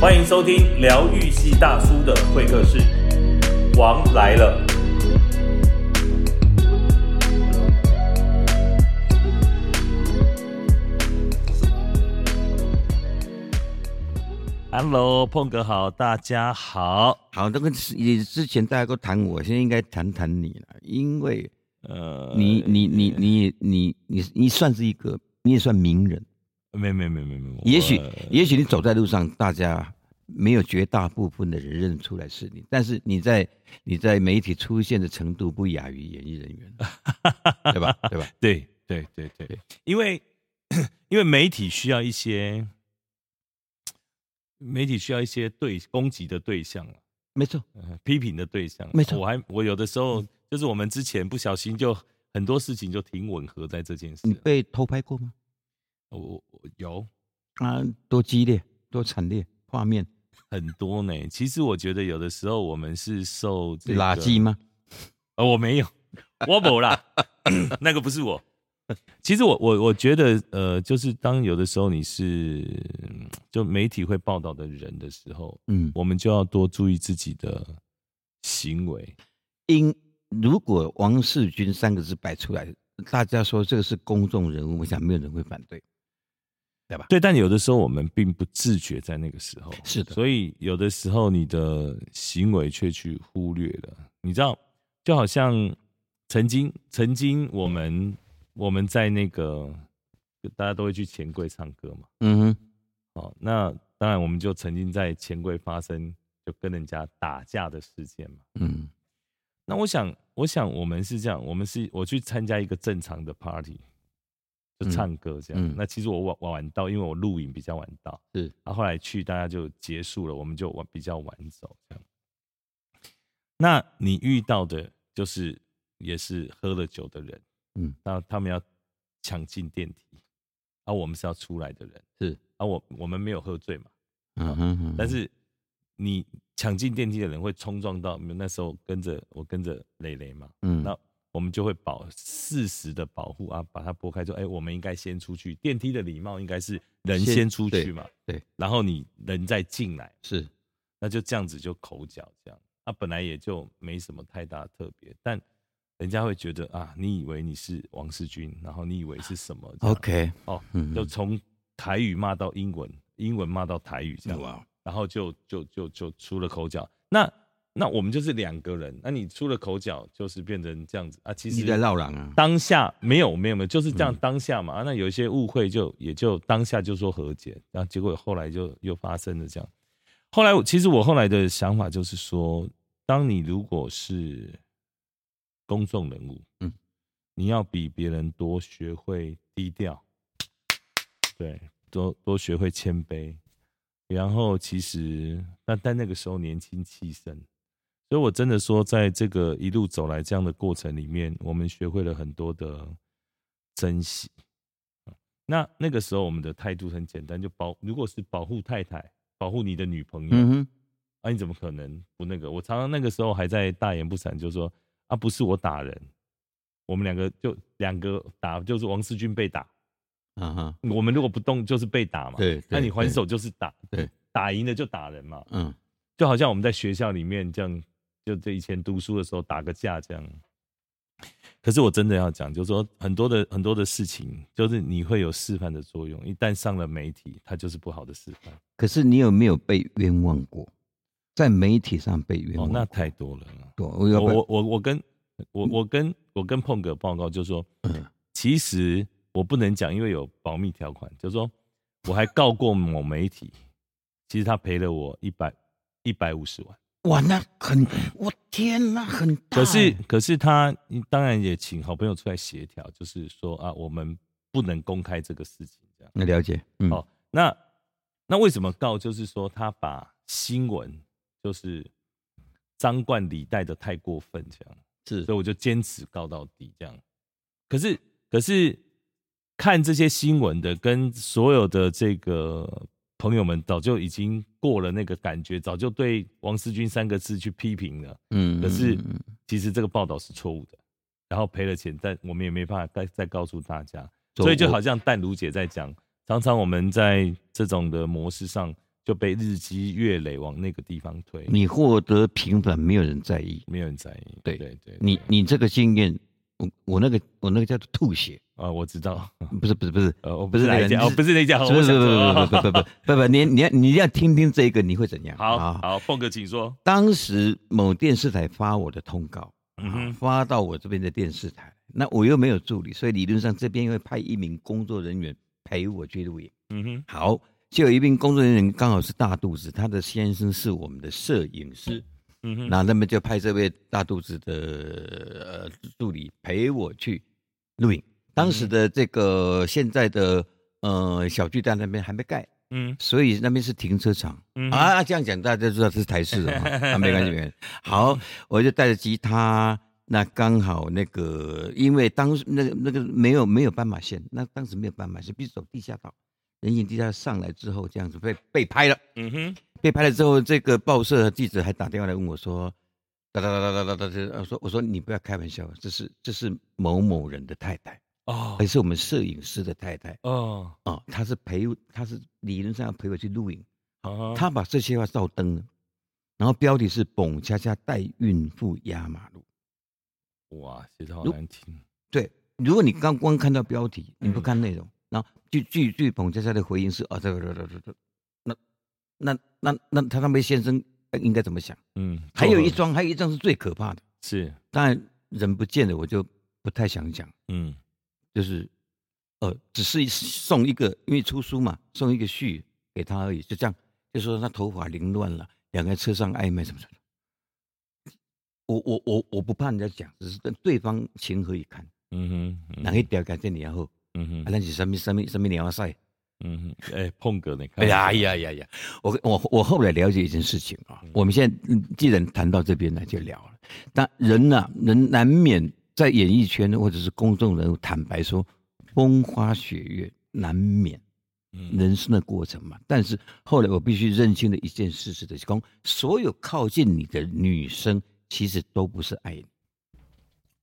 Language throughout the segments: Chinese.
欢迎收听疗愈系大叔的会客室，王来了。Hello，碰哥好，大家好。好，那个你之前大家都谈我，现在应该谈谈你了，因为呃，你你你你你你你算是一个，你也算名人。没没没没没，也许也许你走在路上，大家没有绝大部分的人认出来是你，但是你在你在媒体出现的程度不亚于演艺人员，对吧？对吧？对对对对，因为因为媒体需要一些媒体需要一些对攻击的对象。没错，批评的对象，没错我还我有的时候就是我们之前不小心就很多事情就挺吻合在这件事你。被偷拍过吗？我有啊，多激烈，多惨烈，画面很多呢。其实我觉得有的时候我们是受这个垃圾吗？呃，我没有，我没啦，那个不是我。其实我我我觉得呃，就是当有的时候你是嗯就媒体会报道的人的时候，嗯，我们就要多注意自己的行为。因如果王世军三个字摆出来，大家说这个是公众人物，我想没有人会反对，对吧？对，但有的时候我们并不自觉在那个时候，是的所以有的时候你的行为却去忽略了。你知道，就好像曾经曾经我们我们在那个大家都会去钱柜唱歌嘛，嗯哼，哦，那当然我们就曾经在钱柜发生就跟人家打架的事件嘛。嗯那我想，我想我们是这样，我们是我去参加一个正常的 party，就嗯唱歌这样。嗯。那其实我晚晚到，因为我录影比较晚到，是。然后后来去大家就结束了，我们就晚比较晚走这样。那你遇到的就是也是喝了酒的人，嗯，那他们要抢进电梯，而、我们是要出来的人，是，而、我我们没有喝醉嘛，嗯哼哼，但是你抢进电梯的人会冲撞到，那时候跟着我跟着蕾蕾嘛，嗯。那我们就会保适时的保护啊，把它拨开，说，哎、我们应该先出去。电梯的礼貌应该是人先先出去嘛，对，然后你人再进来，是那就这样子就口角这样。啊，本来也就没什么太大特别，但人家会觉得啊，你以为你是王世军，然后你以为是什么 OK，哦，嗯就从台语骂到英文，英文骂到台语这样，然后就就就就出了口角。那那我们就是两个人，那你出了口角，就是变成这样子啊。其实你在绕廊啊，当下没有没有没有，就是这样嗯当下嘛。啊那有一些误会就也就当下就说和解，然后结果后来就又发生了这样。后来我其实我后来的想法就是说，当你如果是公众人物，嗯，你要比别人多学会低调，对，多多学会谦卑。然后其实，但但那个时候年轻气盛，所以我真的说，在这个一路走来这样的过程里面，我们学会了很多的珍惜。那那个时候我们的态度很简单，就保如果是保护太太，保护你的女朋友，嗯哼，啊，你怎么可能不那个？我常常那个时候还在大言不惭，就说啊，不是我打人，我们两个就两个打，就是王世军被打，啊哈，我们如果不动就是被打嘛，对对那你还手就是打，对，打赢了就打人嘛，嗯，就好像我们在学校里面这样，就这以前读书的时候打个架这样。可是我真的要讲，就是说很多的很多的事情，就是你会有示范的作用，一旦上了媒体，它就是不好的示范。可是你有没有被冤枉过？在媒体上被冤哦枉，哦？那太多了。多，我我我我我跟我我跟我跟碰哥报告，就是说，嗯其实我不能讲，因为有保密条款，就是说我还告过某媒体，其实他赔了我一百一百五十万。哇，那很，我天，呐很大可是欸，可是他当然也请好朋友出来协调，就是说啊，我们不能公开这个事情，这样。那了解，嗯，哦，那那为什么告？就是说他把新闻就是张冠李戴的太过分，这样。是所以我就坚持告到底这样。可是可是看这些新闻的，跟所有的这个朋友们早就已经过了那个感觉，早就对王思君三个字去批评了。嗯可是其实这个报道是错误的，然后赔了钱，但我们也没办法再再告诉大家。所以我所以就好像淡如姐在讲，常常我们在这种的模式上，就被日积月累往那个地方推，你获得平反，没有人在意。没有人在意。对对对，你你这个经验，我我那个我那个叫做吐血，啊，我知道，不是不是不是，呃，我不是那个不是那家，哦，不是那家，不是不是不是不是不是不是不不，你你要你要听听这个，你会怎样？好啊好，凤哥请说。当时某电视台发我的通告，发到我这边的电视台，那我又没有助理，所以理论上这边会派一名工作人员陪我去录影。嗯哼，好，就有一名工作人员刚好是大肚子，他的先生是我们的摄影师，那他们就派这位大肚子的呃助理陪我去录影。当时的这个现在的呃小巨蛋那边还没盖，嗯所以那边是停车场。嗯啊，这样讲大家就知道这是台式的嘛，啊，没关系，没关系。好，我就带着吉他，那刚好那个，因为当时那个那个没有没有斑马线，那当时没有斑马线，必须走地下道，人行地下上来之后，这样子被被拍了，嗯哼，被拍了之后，这个报社的记者还打电话来问我说，哒哒哒哒哒哒哒，我说我说你不要开玩笑，这是这是某某人的太太，哦还是我们摄影师的太太哦，啊，他是陪他是理论上要陪我去录影。啊他把这些话照登了，然后标题是“蹦恰恰带孕妇压马路哇，写的好如难听。”。对，如果你刚光看到标题，你不看内容，然后据据据蹦恰恰的回应是啊，这个这个这个，那那那那他那位先生应该怎么想？嗯，还有一桩，还有一桩是最可怕的，是，当然人不见了，我就不太想讲，嗯就是呃，只是送一个，因为出书嘛，送一个序给他而已，就这样，就说他头发凌乱了，两个人车上暧昧什么什么。我我我我不怕人家讲，只是跟对方情何以堪？嗯哼，嗯哪一条改这年后，嗯哼啊，，那是什么什么什么鸟赛？嗯哼，哎，碰哥，你看，哎呀呀呀呀！我我我后来了解一件事情啊，我们现在既然谈到这边呢就聊了，但人呐、人难免在演艺圈或者是公众人物，坦白说，风花雪月难免人生的过程嘛。但是后来我必须认清的一件事是的，讲所有靠近你的女生，其实都不是爱你。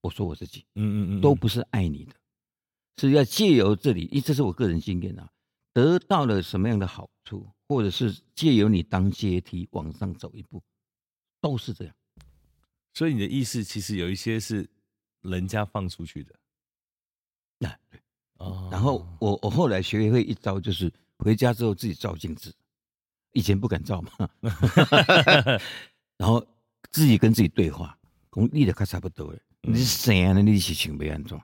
我说我自己嗯嗯嗯，都不是爱你的，是要借由这里，因为这是我个人经验啊，得到了什么样的好处，或者是借由你当阶梯往上走一步，都是这样。所以你的意思其实有一些是人家放出去的。那对。哦。然后我我后来学会一招，就是回家之后自己照镜子，以前不敢照嘛，然后自己跟自己对话，讲你的看差不多了，你是谁啊？你是想要安装？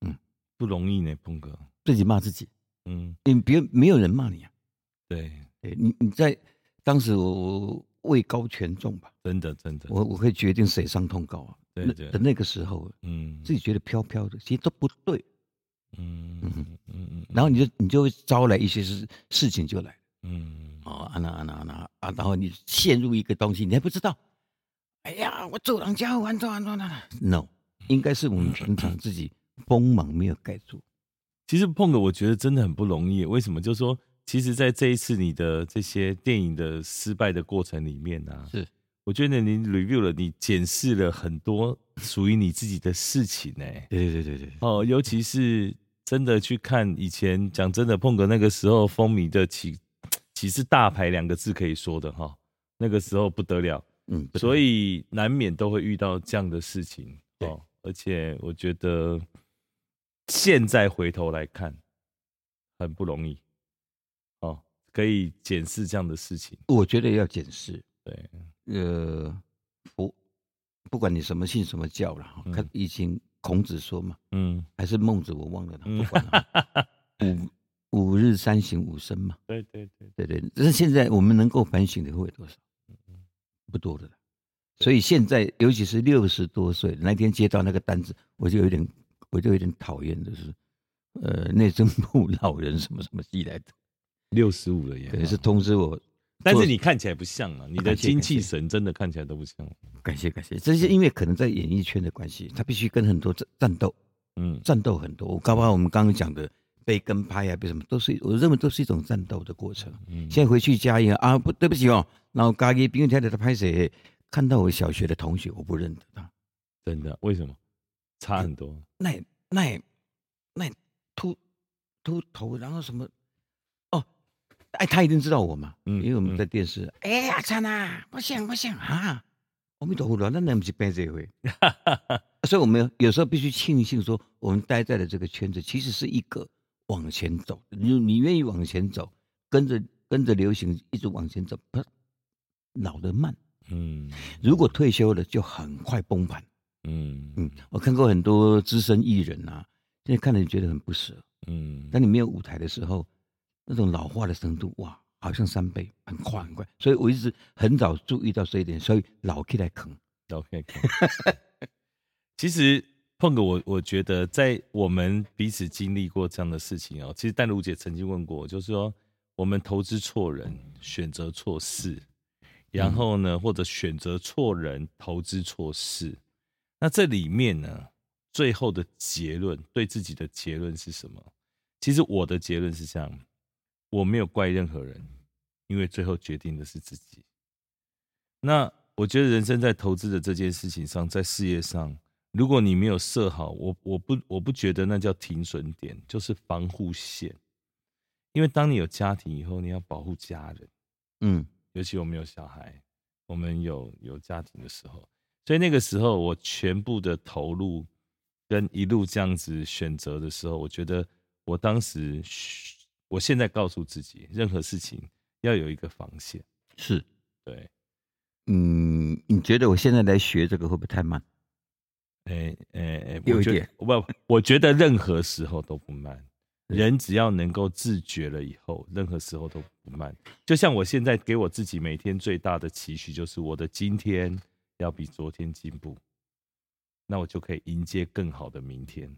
嗯？不容易呢，峰哥，自己骂自己，嗯，你别没有人骂你啊。对，对你你在当时我我位高权重吧，真的真的，我我会决定谁上通告啊。对对那的那个时候，嗯自己觉得飘飘的，其实都不对。嗯嗯嗯嗯，然后你就你就会招来一些事事情就来了嗯哦，啊那啊那啊那啊，然后你陷入一个东西，你还不知道。哎呀，我做人家完完完完 No，应该是我们平常自己锋芒没有盖住。其实碰哥，我觉得真的很不容易。为什么？就是说，其实，在这一次你的这些电影的失败的过程里面呢、啊，是我觉得你 review 了，你检视了很多属于你自己的事情呢、对对对对对，哦，尤其是真的去看以前，讲真的，碰哥那个时候风靡的起起是大牌两个字可以说的哈、那个时候不得了，嗯，所以难免都会遇到这样的事情对哦。而且我觉得现在回头来看，很不容易哦，可以检视这样的事情。我觉得要检视。对，呃，佛，不管你什么信什么教了，看以前孔子说嘛，嗯还是孟子，我忘了不管了。五五日三省吾身嘛，对对对，对对。但是现在我们能够反省的会有多少？不多的了。所以现在，尤其是六十多岁，那天接到那个单子，我就有点，我就有点讨厌，就是，呃，内政部 老人什么什么寄来的，六十五了耶，可能是通知我。但是你看起来不像啊，你的精气神真的看起来都不像。感谢感谢，这是因为可能在演艺圈的关系，他必须跟很多战战斗，嗯战斗很多。我刚刚我们刚刚讲的被跟拍啊，被什么，都是我认为都是一种战斗的过程。嗯，现在回去嘉义啊，不对不起哦，然后嘉义兵员台的他拍谁？看到我小学的同学，我不认得他，真的为什么差很多？那也那也那也秃秃头，然后什么哦，哎，他一定知道我嘛，嗯因为我们嗯。在电视，哎呀，灿啊，不行不行啊，阿弥陀佛了，那那不是变这一回，所以我们有时候必须庆幸说，我们待在的这个圈子其实是一个往前走，你你愿意往前走，跟着跟着流行一直往前走，不老得慢，嗯。如果退休了就很快崩盘。嗯嗯，我看过很多资深艺人啊，现在看了觉得很不舍。嗯当你没有舞台的时候，那种老化的程度，哇，好像三倍，很快很快。所以我一直很早注意到这一点，所以老 K 来啃。OK，其实碰哥，我我觉得在我们彼此经历过这样的事情哦，其实淡如姐曾经问过我，就是说我们投资错人，选择错事，然后呢，或者选择错人，投资错事，那这里面呢，最后的结论，对自己的结论是什么？其实我的结论是这样，我没有怪任何人，因为最后决定的是自己。那我觉得人生在投资的这件事情上，在事业上，如果你没有设好，我我不我不觉得那叫停损点，就是防护线。因为当你有家庭以后，你要保护家人，嗯尤其我们有小孩，我们有有家庭的时候，所以那个时候我全部的投入跟一路这样子选择的时候，我觉得我当时，我现在告诉自己，任何事情要有一个防线，是，对。嗯，你觉得我现在来学这个会不会太慢？诶诶诶，我觉得有一点不，我觉得任何时候都不慢。人只要能够自觉了以后，任何时候都不慢。就像我现在给我自己每天最大的期许，就是我的今天要比昨天进步，那我就可以迎接更好的明天。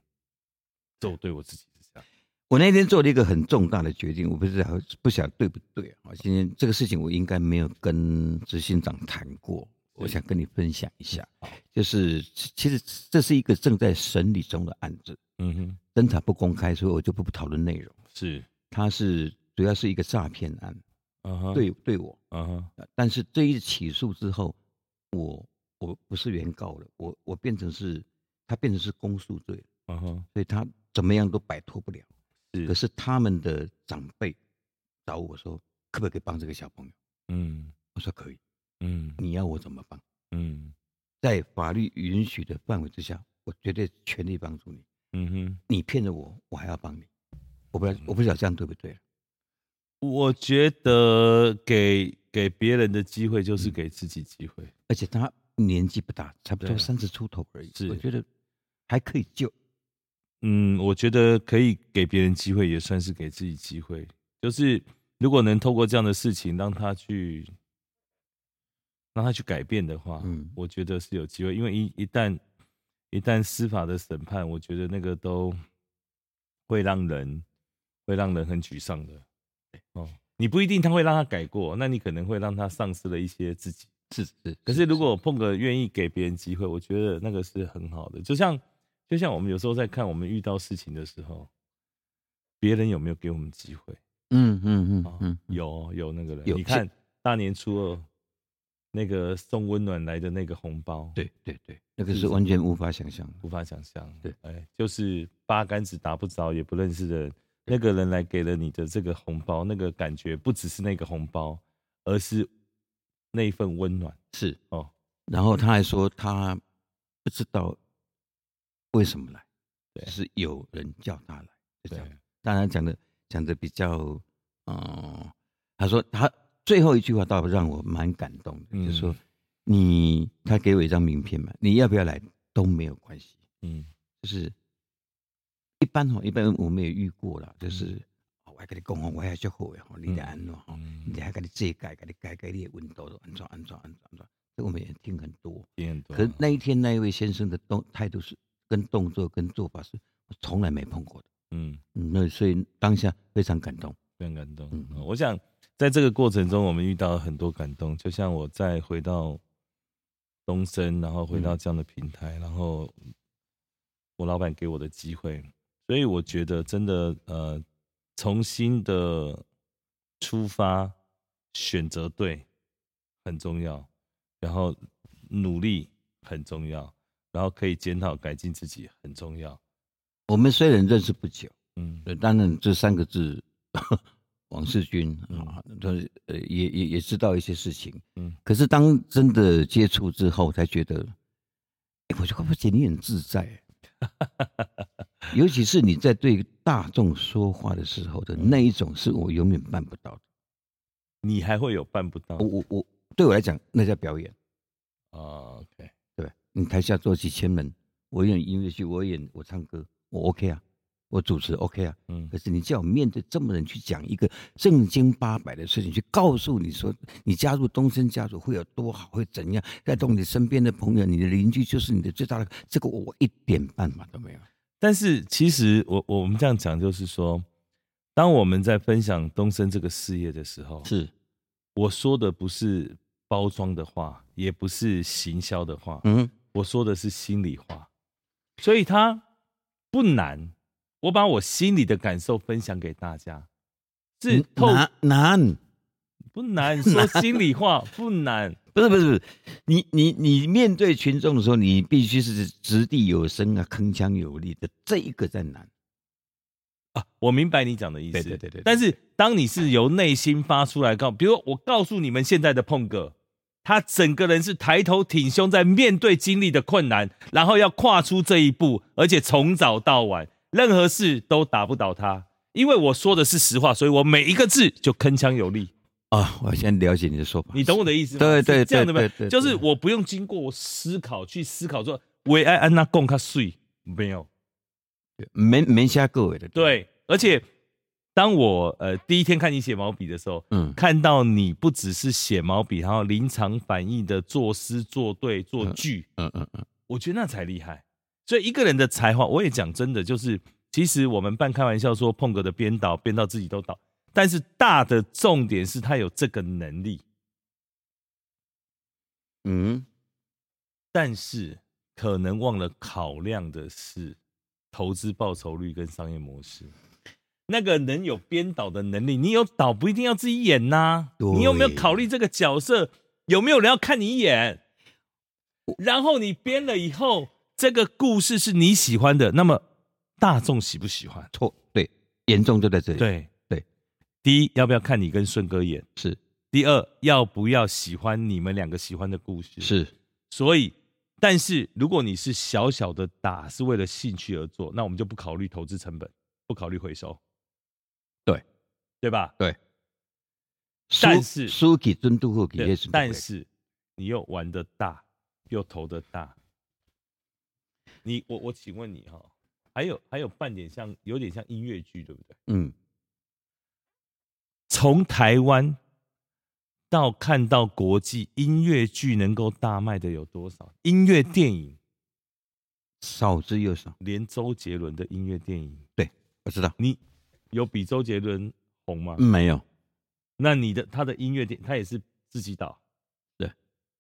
这我对我自己是这样。我那天做了一个很重大的决定，我不知道不晓得对不对啊？今天这个事情我应该没有跟执行长谈过，我想跟你分享一下。就是其实这是一个正在审理中的案子，嗯哼，侦查不公开，所以我就不讨论内容。是，它是主要是一个诈骗案，嗯哼，，对对我，嗯哼，但是这一起诉之后，我我不是原告了，我我变成是，他变成是公诉罪了，嗯哼，所以他怎么样都摆脱不了。是，可是他们的长辈找我说，可不可以帮这个小朋友？嗯我说可以，嗯你要我怎么帮？嗯在法律允许的范围之下，我绝对全力帮助你。嗯哼。你骗了我，我还要帮你。我不知道，我不知道这样对不对。我觉得给给别人的机会就是给自己机会。而且他年纪不大，差不多对三十出头而已。是我觉得还可以救。嗯，我觉得可以给别人机会，也算是给自己机会。就是如果能透过这样的事情让他去让他去改变的话，嗯我觉得是有机会。因为一一旦一旦司法的审判，我觉得那个都会让人会让人很沮丧的。哦，你不一定他会让他改过，那你可能会让他丧失了一些自己。是是，可是如果碰个愿意给别人机会，我觉得那个是很好的。就像就像我们有时候在看我们遇到事情的时候，别人有没有给我们机会？嗯嗯嗯啊、嗯，有有那个人，有你看大年初二那个送温暖来的那个红包，，对对对，那个是完全无法想象的。无法想象。对，哎，就是八竿子打不着也不认识的人，那个人来给了你的这个红包，那个感觉不只是那个红包，而是那一份温暖。是，哦。然后他还说他不知道为什么来，对。是有人叫他来，就这对。样。当然讲的讲的比较，嗯，他说他最后一句话倒让我蛮感动的，嗯。就是说你他给我一张名片嘛，你要不要来都没有关系，嗯。就是一般哈，一般我们也遇过了，就是。哦我还跟你讲哦，我还足好的吼，你得安怎吼，嗯你还跟你这改，给你改改你的温度，安怎安怎安怎安怎，这我们也听很多。听很多。可是那一天那一位先生的动态度是跟动作跟做法是我从来没碰过的，嗯，嗯，那所以当下非常感动。非常感动。嗯嗯，我想在这个过程中，我们遇到了很多感动。就像我再回到东升，然后回到这样的平台，然后我老板给我的机会，所以我觉得真的呃，重新的出发，选择对很重要，然后努力很重要，然后可以检讨改进自己很重要。我们虽然认识不久，嗯。呃当然这三个字 王世军嗯。啊，都是呃也也也知道一些事情，嗯。可是当真的接触之后，才觉得，哎我就发觉你很自在，尤其是你在对大众说话的时候的那一种，是我永远办不到的。你还会有办不到我我我对我来讲，那叫表演，啊对吧？你台下坐几千人，我演音乐剧，我演我唱歌，我 OK 啊，我主持 OK 啊。嗯可是你叫我面对这么人去讲一个正经八百的事情，去告诉你说你加入东森家族会有多好，会怎样，带动你身边的朋友，你的邻居就是你的最大的，这个我我一点办法都没有。但是其实我我们这样讲，就是说，当我们在分享东升这个事业的时候，是，我说的不是包装的话，也不是行销的话，嗯，我说的是心里话，所以它不难。我把我心里的感受分享给大家，是透难难，不难，说心里话 不难。不是不是不是，你你你面对群众的时候，你必须是掷地有声啊，铿锵有力的，这一个在难。啊，我明白你讲的意思。对对对对对但是当你是由内心发出来告，比如我告诉你们现在的碰哥，他整个人是抬头挺胸在面对经历的困难，然后要跨出这一步，而且从早到晚，任何事都打不倒他。因为我说的是实话，所以我每一个字就铿锵有力。啊，我先了解你的说法。你懂我的意思吗？对对这样的就是我不用经过我思考去思考说，为爱安娜贡卡睡没有。没没瞎各位的。，对，而且当我呃第一天看你写毛笔的时候，嗯看到你不只是写毛笔，然后临场反应的作诗、作对、作句，嗯嗯嗯，我觉得那才厉害。所以一个人的才华，我也讲真的，就是其实我们半开玩笑说碰哥的编导编到自己都倒，但是大的重点是他有这个能力，嗯，但是可能忘了考量的是投资报酬率跟商业模式。那个人有编导的能力，你有导不一定要自己演呐、对你有没有考虑这个角色有没有人要看你演？然后你编了以后，这个故事是你喜欢的，那么大众喜不喜欢？错，对，严重就在这里。，对对，第一要不要看你跟顺哥演？是第二要不要喜欢你们两个喜欢的故事？是，所以，但是如果你是小小的打，是为了兴趣而做，那我们就不考虑投资成本，不考虑回收，对对吧？对。但是输给尊度后给但是你又玩的大，又投的大，你我我请问你哈、还有还有半点像，有点像音乐剧，对不对？嗯，从台湾到看到国际音乐剧能够大卖的有多少？音乐电影，少之又少。连周杰伦的音乐电影，对我知道，你有比周杰伦红吗？没有，那你的他的音乐电，他也是自己导，对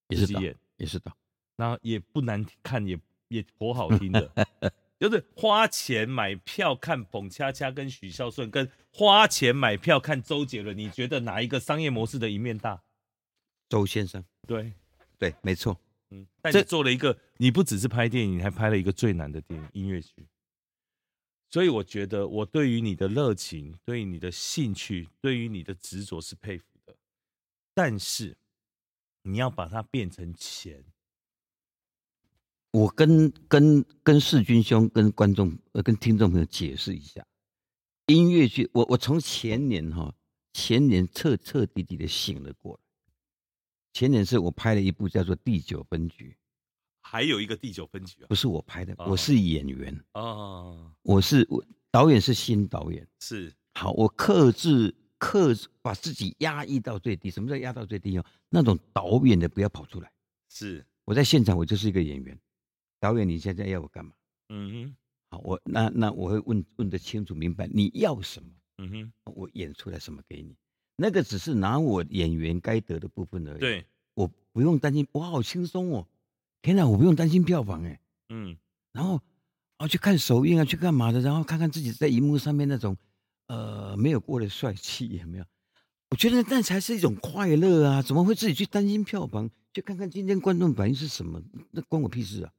也是导，自己演，也是导。然后也不难看，也也颇好听的，就是花钱买票看彭恰恰跟许孝顺，跟花钱买票看周杰伦，你觉得哪一个商业模式的一面大？周先生，对，对，没错。嗯，但这你做了一个，你不只是拍电影，你还拍了一个最难的电影音乐剧。所以我觉得，我对于你的热情，对于你的兴趣，对于你的执着是佩服的。但是，你要把它变成钱，我跟跟跟世军兄、跟观众、呃、跟听众朋友解释一下，音乐剧，我我从前年哈、前年彻彻底底的醒了过来。前年是我拍了一部叫做《第九分局还有一个第九分局》，啊不是我拍的，哦我是演员，啊，哦，我是我导演是新导演。是好，我克制克制，把自己压抑到最低。什么叫压到最低哦？那种导演的不要跑出来。是，我在现场，我就是一个演员。导演，你现在要我干嘛？嗯哼，好，我那那我会问问的清楚明白，你要什么，嗯哼，我演出来什么给你。那个只是拿我演员该得的部分而已。，对，我不用担心，我好轻松哦。天哪，我不用担心票房哎。嗯，然后啊去看首映啊，去干嘛的？然后看看自己在荧幕上面那种呃没有过的帅气有没有？我觉得那才是一种快乐啊！怎么会自己去担心票房？去看看今天观众反应是什么？那关我屁事啊！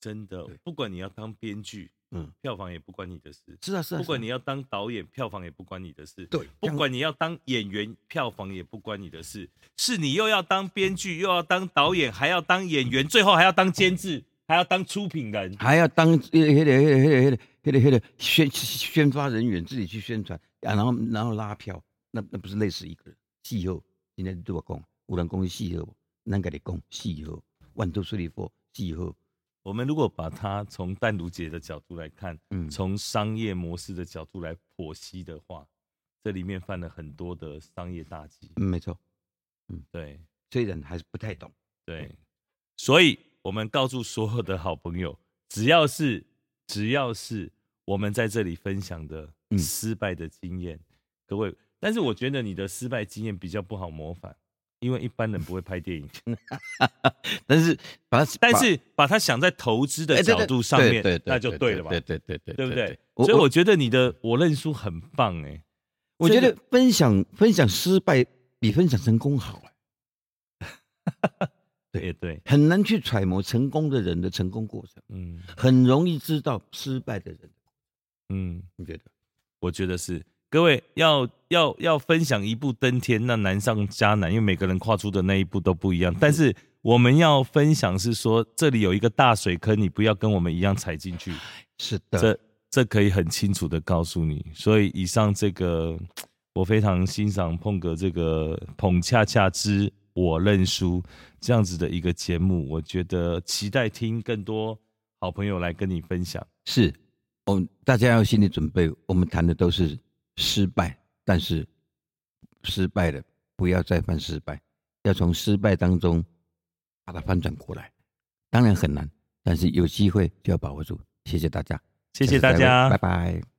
真的，不管你要当编剧，嗯，票房也不关你的事。是啊是啊，不管你要当导演，票房也不关你的事。对，不管你要当演员，票房也不关你的事。是你又要当编剧，又要当导演，还要当演员，最后还要当监制，还要当出品人。还要当那个那个那个那个那个那个宣宣发人员，自己去宣传，啊，然后然后拉票，那那不是累死一个人？戏后今天对我讲，有人讲戏后，咱跟你讲戏后，万都顺利 for 戏后，我们如果把它从淡如姐的角度来看，嗯，从商业模式的角度来剖析的话，这里面犯了很多的商业大忌。嗯没错，对。虽然还是不太懂，对，所以我们告诉所有的好朋友，只要是只要是我们在这里分享的嗯。失败的经验，各位，但是我觉得你的失败经验比较不好模仿，因为一般人不会拍电影，但是把它，但是把它想在投资的哎对对角度上面，对对对那就对了嘛？对对对对，对不对？所以我觉得你的我认输很棒哎、我觉得分享分享失败比分享成功好，对 也对，很难去揣摩成功的人的成功过程，嗯很容易知道失败的人，嗯，你觉得？我觉得是。各位要要要分享一步登天，那难上加难，因为每个人跨出的那一步都不一样。但是我们要分享是说，这里有一个大水坑，你不要跟我们一样踩进去。是的，这这可以很清楚的告诉你。所以以上这个，我非常欣赏碰哥这个捧恰恰之我认输这样子的一个节目，我觉得期待听更多好朋友来跟你分享。是，我们，大家要心理准备，我们谈的都是失败，但是失败了不要再犯失败，要从失败当中把它翻转过来。当然很难，但是有机会就要把握住。谢谢大家，谢谢大家拜拜。